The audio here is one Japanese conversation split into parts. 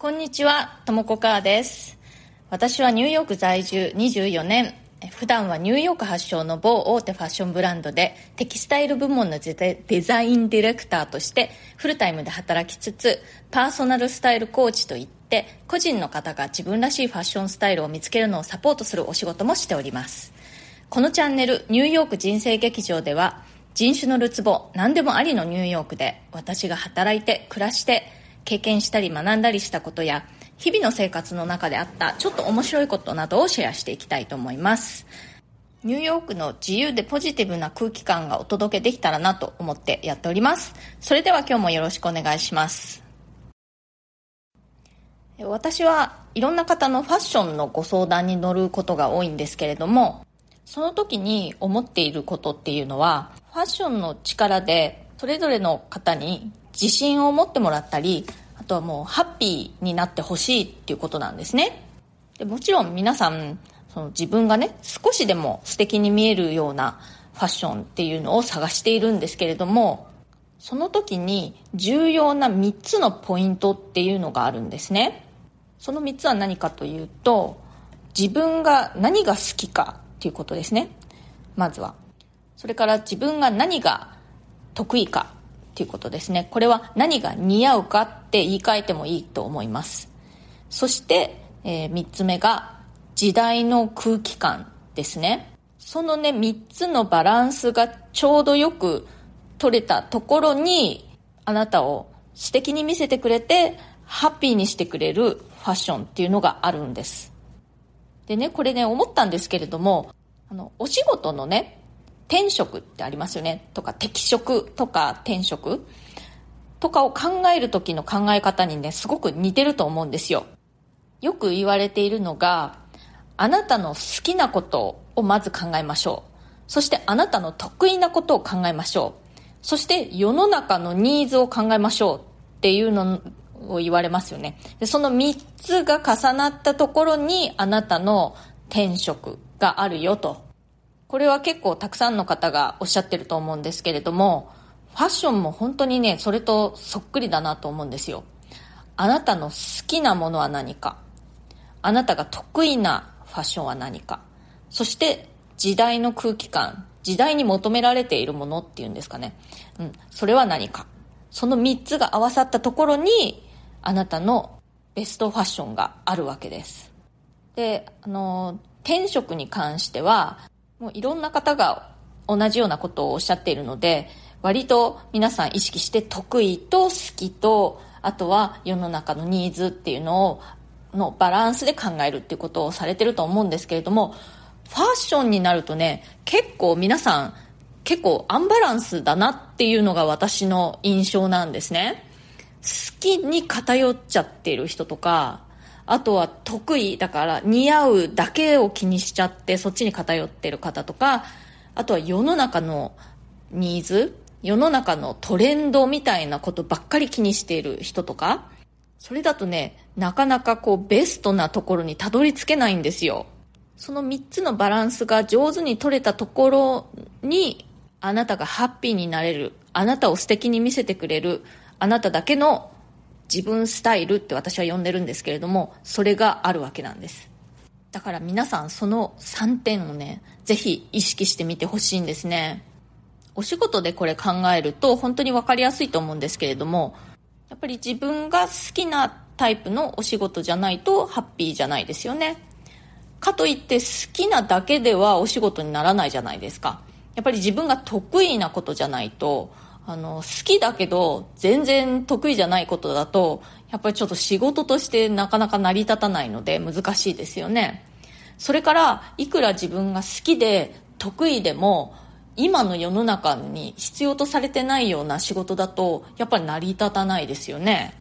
こんにちは、ともこかーです。私はニューヨーク在住24年、普段はニューヨーク発祥の某大手ファッションブランドでテキスタイル部門のデザインディレクターとしてフルタイムで働きつつ、パーソナルスタイルコーチといって、個人の方が自分らしいファッションスタイルを見つけるのをサポートするお仕事もしております。このチャンネル、ニューヨーク人生劇場では、人種のるつぼ、何でもありのニューヨークで、私が働いて、暮らして、経験したり学んだりしたことや日々の生活の中であったちょっと面白いことなどをシェアしていきたいと思います。ニューヨークの自由でポジティブな空気感がお届けできたらなと思ってやっております。それでは今日もよろしくお願いします。私はいろんな方のファッションのご相談に乗ることが多いんですけれどもその時に思っていることっていうのはファッションの力でそれぞれの方に自信を持ってもらったりあとはもうハッピーになってほしいっていうことなんですね。でもちろん皆さんその自分がね少しでも素敵に見えるようなファッションっていうのを探しているんですけれどもその時に重要な3つのポイントっていうのがあるんですね。その3つは何かというと自分が何が好きかっていうことですね。まずは。それから自分が何が得意か。っていうことですね。これは何が似合うかって言い換えてもいいと思います。そして、えー、3つ目が時代の空気感ですね。そのね、3つのバランスがちょうどよく取れたところにあなたを素敵に見せてくれてハッピーにしてくれるファッションっていうのがあるんです。でね、これね、思ったんですけれども、あの、お仕事のね、転職ってありますよね。とか適職とか転職。とかを考える時の考え方にねすごく似てると思うんですよ。よく言われているのがあなたの好きなことをまず考えましょう。そしてあなたの得意なことを考えましょう。そして世の中のニーズを考えましょうっていうのを言われますよね。でその3つが重なったところにあなたの転職があるよと。これは結構たくさんの方がおっしゃってると思うんですけれども、ファッションも本当にね、それとそっくりだなと思うんですよ。あなたの好きなものは何か。あなたが得意なファッションは何か。そして時代の空気感、時代に求められているものっていうんですかね。うん、それは何か。その3つが合わさったところに、あなたのベストファッションがあるわけです。で、あの、転職に関しては、もういろんな方が同じようなことをおっしゃっているので、割と皆さん意識して得意と好きと、あとは世の中のニーズっていうのを、のバランスで考えるっていうことをされてると思うんですけれども、ファッションになるとね、結構皆さん、結構アンバランスだなっていうのが私の印象なんですね。好きに偏っちゃってる人とか、あとは得意だから似合うだけを気にしちゃってそっちに偏ってる方とかあとは世の中のニーズ世の中のトレンドみたいなことばっかり気にしている人とかそれだとねなかなかこうベストなところにたどり着けないんですよ。その3つのバランスが上手に取れたところにあなたがハッピーになれるあなたを素敵に見せてくれるあなただけの自分スタイルって私は呼んでるんですけれどもそれがあるわけなんです。だから皆さんその3点をねぜひ意識してみてほしいんですね。お仕事でこれ考えると本当に分かりやすいと思うんですけれどもやっぱり自分が好きなタイプのお仕事じゃないとハッピーじゃないですよね。かといって好きなだけではお仕事にならないじゃないですか。やっぱり自分が得意なことじゃないとあの、好きだけど、全然得意じゃないことだと、やっぱりちょっと仕事としてなかなか成り立たないので難しいですよね。それから、いくら自分が好きで得意でも、今の世の中に必要とされてないような仕事だと、やっぱり成り立たないですよね。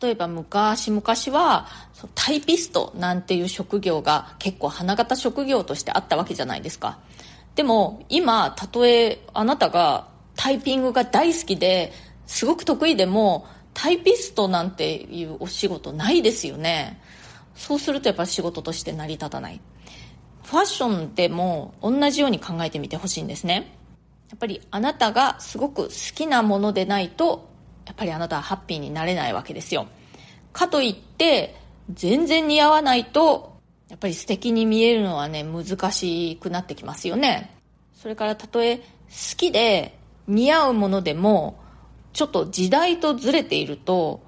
例えば昔々はタイピストなんていう職業が結構花形職業としてあったわけじゃないですか。でも今、たとえあなたがタイピングが大好きですごく得意でもタイピストなんていうお仕事ないですよね。そうするとやっぱ仕事として成り立たない。ファッションでも同じように考えてみてほしいんですね。やっぱりあなたがすごく好きなものでないとやっぱりあなたはハッピーになれないわけですよ。かといって全然似合わないとやっぱり素敵に見えるのはね難しくなってきますよね。それからたとえ好きで似合うものでもちょっと時代とずれていると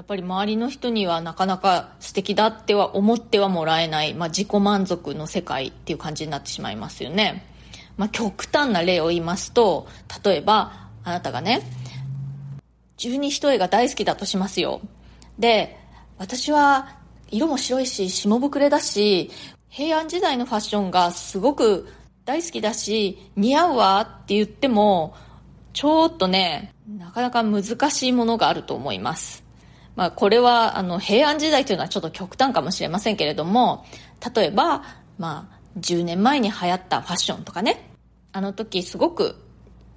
やっぱり周りの人にはなかなか素敵だっては思ってはもらえない、まあ、自己満足の世界っていう感じになってしまいますよね。まあ、極端な例を言いますと、例えば、あなたがね、十二一重が大好きだとしますよ。で、私は色も白いし、下膨れだし、平安時代のファッションがすごく大好きだし、似合うわって言っても、ちょっとね、なかなか難しいものがあると思います。まあ、これはあの平安時代というのはちょっと極端かもしれませんけれども例えば、まあ、10年前に流行ったファッションとかね。あの時すごく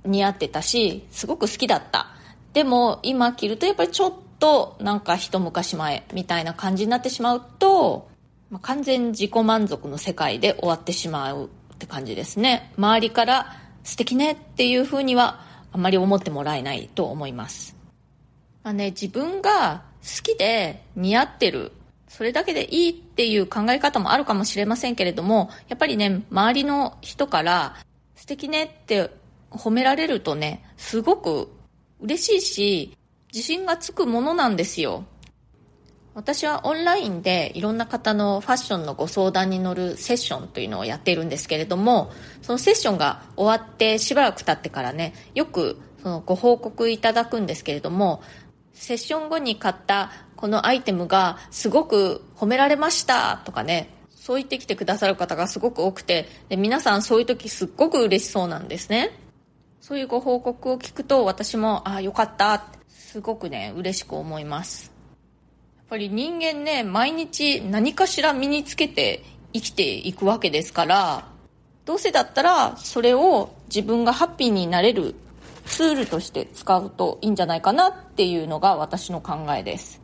似合ってたしすごく好きだった。でも今着るとやっぱりちょっとなんか一昔前みたいな感じになってしまうと、まあ、完全自己満足の世界で終わってしまうって感じですね。周りから素敵ねっていうふうにはあまり思ってもらえないと思いますまあね、自分が好きで似合ってる、それだけでいいっていう考え方もあるかもしれませんけれども、やっぱりね、周りの人から素敵ねって褒められるとね、すごく嬉しいし、自信がつくものなんですよ。私はオンラインでいろんな方のファッションのご相談に乗るセッションというのをやっているんですけれども、そのセッションが終わってしばらく経ってからね、よくそのご報告いただくんですけれども、セッション後に買ったこのアイテムがすごく褒められましたとかね、そう言ってきてくださる方がすごく多くて、で皆さんそういう時すっごく嬉しそうなんですね。そういうご報告を聞くと私も、ああ、よかったすごくね、嬉しく思います。っぱり人間ね、毎日何かしら身につけて生きていくわけですから、どうせだったらそれを自分がハッピーになれるツールとして使うといいんじゃないかなっていうのが私の考えです。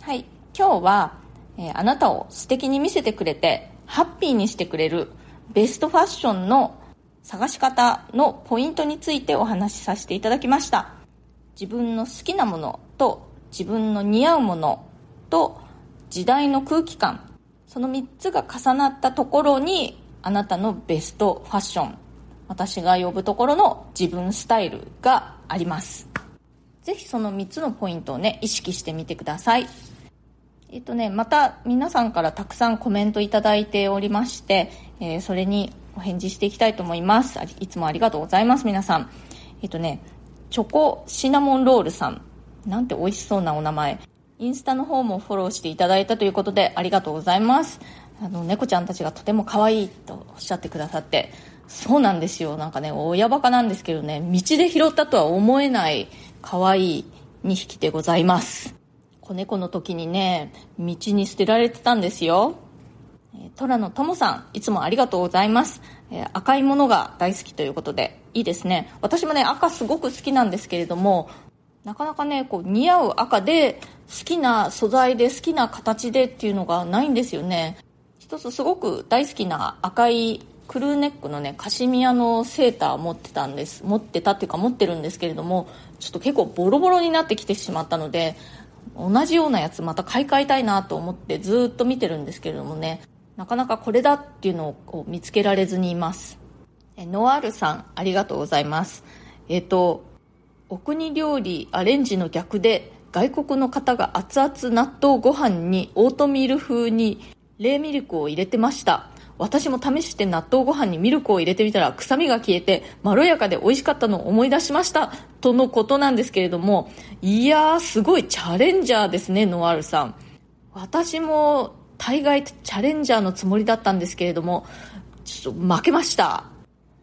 はい。今日は、えー、あなたを素敵に見せてくれてハッピーにしてくれるベストファッションの探し方のポイントについてお話しさせていただきました。自分の好きなものと自分の似合うものと時代の空気感。その3つが重なったところにあなたのベストファッション。私が呼ぶところの自分スタイルがあります。ぜひその3つのポイントをね意識してみてください。えっとねまた皆さんからたくさんコメントいただいておりまして、えー、それにお返事していきたいと思います。いつもありがとうございます皆さん。えっとねチョコシナモンロールさん。なんて美味しそうなお名前。インスタの方もフォローしていただいたということでありがとうございます。あの猫ちゃんたちがとても可愛いとおっしゃってくださって。そうなんですよ。なんかね親バカなんですけどね。道で拾ったとは思えない可愛い2匹でございます。子猫の時にね道に捨てられてたんですよ。虎のともさんいつもありがとうございます、えー、赤いものが大好きということでいいですね。私もね赤すごく好きなんですけれどもなかなかねこう似合う赤で好きな素材で好きな形でっていうのがないんですよね。一つすごく大好きな赤いクルーネックのねカシミヤのセーター持ってたんです。持ってたっていうか持ってるんですけれどもちょっと結構ボロボロになってきてしまったので同じようなやつまた買い替えたいなと思ってずっと見てるんですけれどもね。なかなかこれだっていうのを見つけられずにいます。ノワールさんありがとうございます。えっ、とお国料理アレンジの逆で外国の方が熱々納豆ご飯にオートミール風に冷ミルクを入れてました。私も試して納豆ご飯にミルクを入れてみたら臭みが消えてまろやかで美味しかったのを思い出しました。とのことなんですけれどもいやーすごいチャレンジャーですねノワールさん。私も大概チャレンジャーのつもりだったんですけれどもちょっと負けました。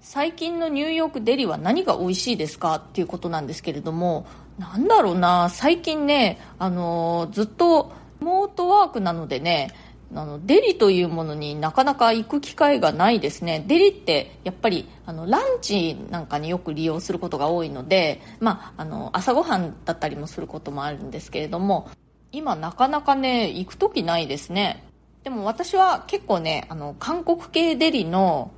最近のニューヨークデリは何が美味しいですかっていうことなんですけれどもなんだろうな最近ねあの、ずっとリモートワークなのでねあのデリというものになかなか行く機会がないですね。デリってやっぱりあのランチなんかによく利用することが多いので、まあ、あの朝ごはんだったりもすることもあるんですけれども今なかなかね行く時ないですね。でも私は結構ねあの韓国系デリの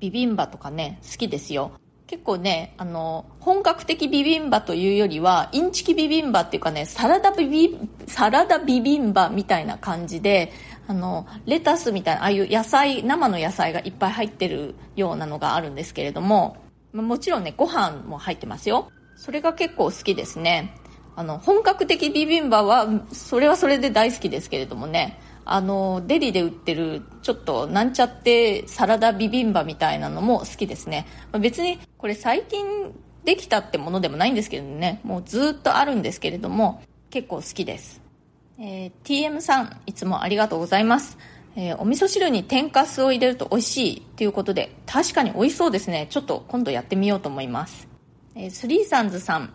ビビンバとかね好きですよ結構ね、あの、本格的ビビンバというよりは、インチキビビンバっていうかね、サラダビビ、サラダビビンバみたいな感じで、あの、レタスみたいな、ああいう野菜、生の野菜がいっぱい入ってるようなのがあるんですけれども、もちろんね、ご飯も入ってますよ。それが結構好きですね。あの、本格的ビビンバは、それはそれで大好きですけれどもね、あのデリで売ってるちょっとなんちゃってサラダビビンバみたいなのも好きですね。別にこれ最近できたってものでもないんですけどね。もうずっとあるんですけれども結構好きです、えー、TM さんいつもありがとうございます。えー、お味噌汁に天かすを入れると美味しいということで確かに美味しそうですね。ちょっと今度やってみようと思います。えー、スリーサンズさん。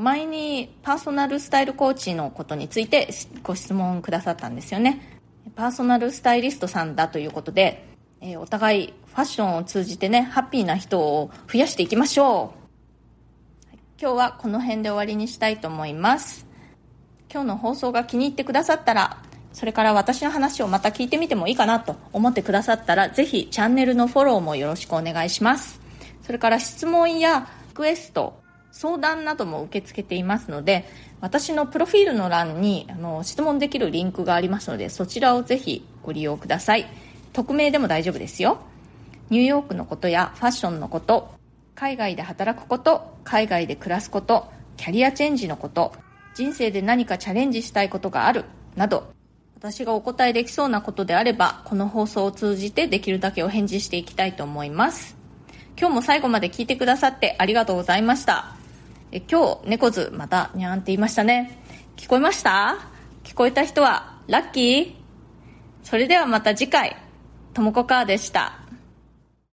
前にパーソナルスタイルコーチのことについてご質問くださったんですよね。パーソナルスタイリストさんだということで、えー、お互いファッションを通じてね、ハッピーな人を増やしていきましょう。今日はこの辺で終わりにしたいと思います。今日の放送が気に入ってくださったら、それから私の話をまた聞いてみてもいいかなと思ってくださったら、ぜひチャンネルのフォローもよろしくお願いします。それから質問やクエスト、相談なども受け付けていますので、私のプロフィールの欄にあの質問できるリンクがありますのでそちらをぜひご利用ください。匿名でも大丈夫ですよ。ニューヨークのことやファッションのこと海外で働くこと海外で暮らすことキャリアチェンジのこと人生で何かチャレンジしたいことがあるなど私がお答えできそうなことであればこの放送を通じてできるだけお返事していきたいと思います。今日も最後まで聞いてくださってありがとうございました。え今日猫図またにゃんって言いましたね。聞こえました？聞こえた人はラッキー？それではまた次回。ともこかーでした。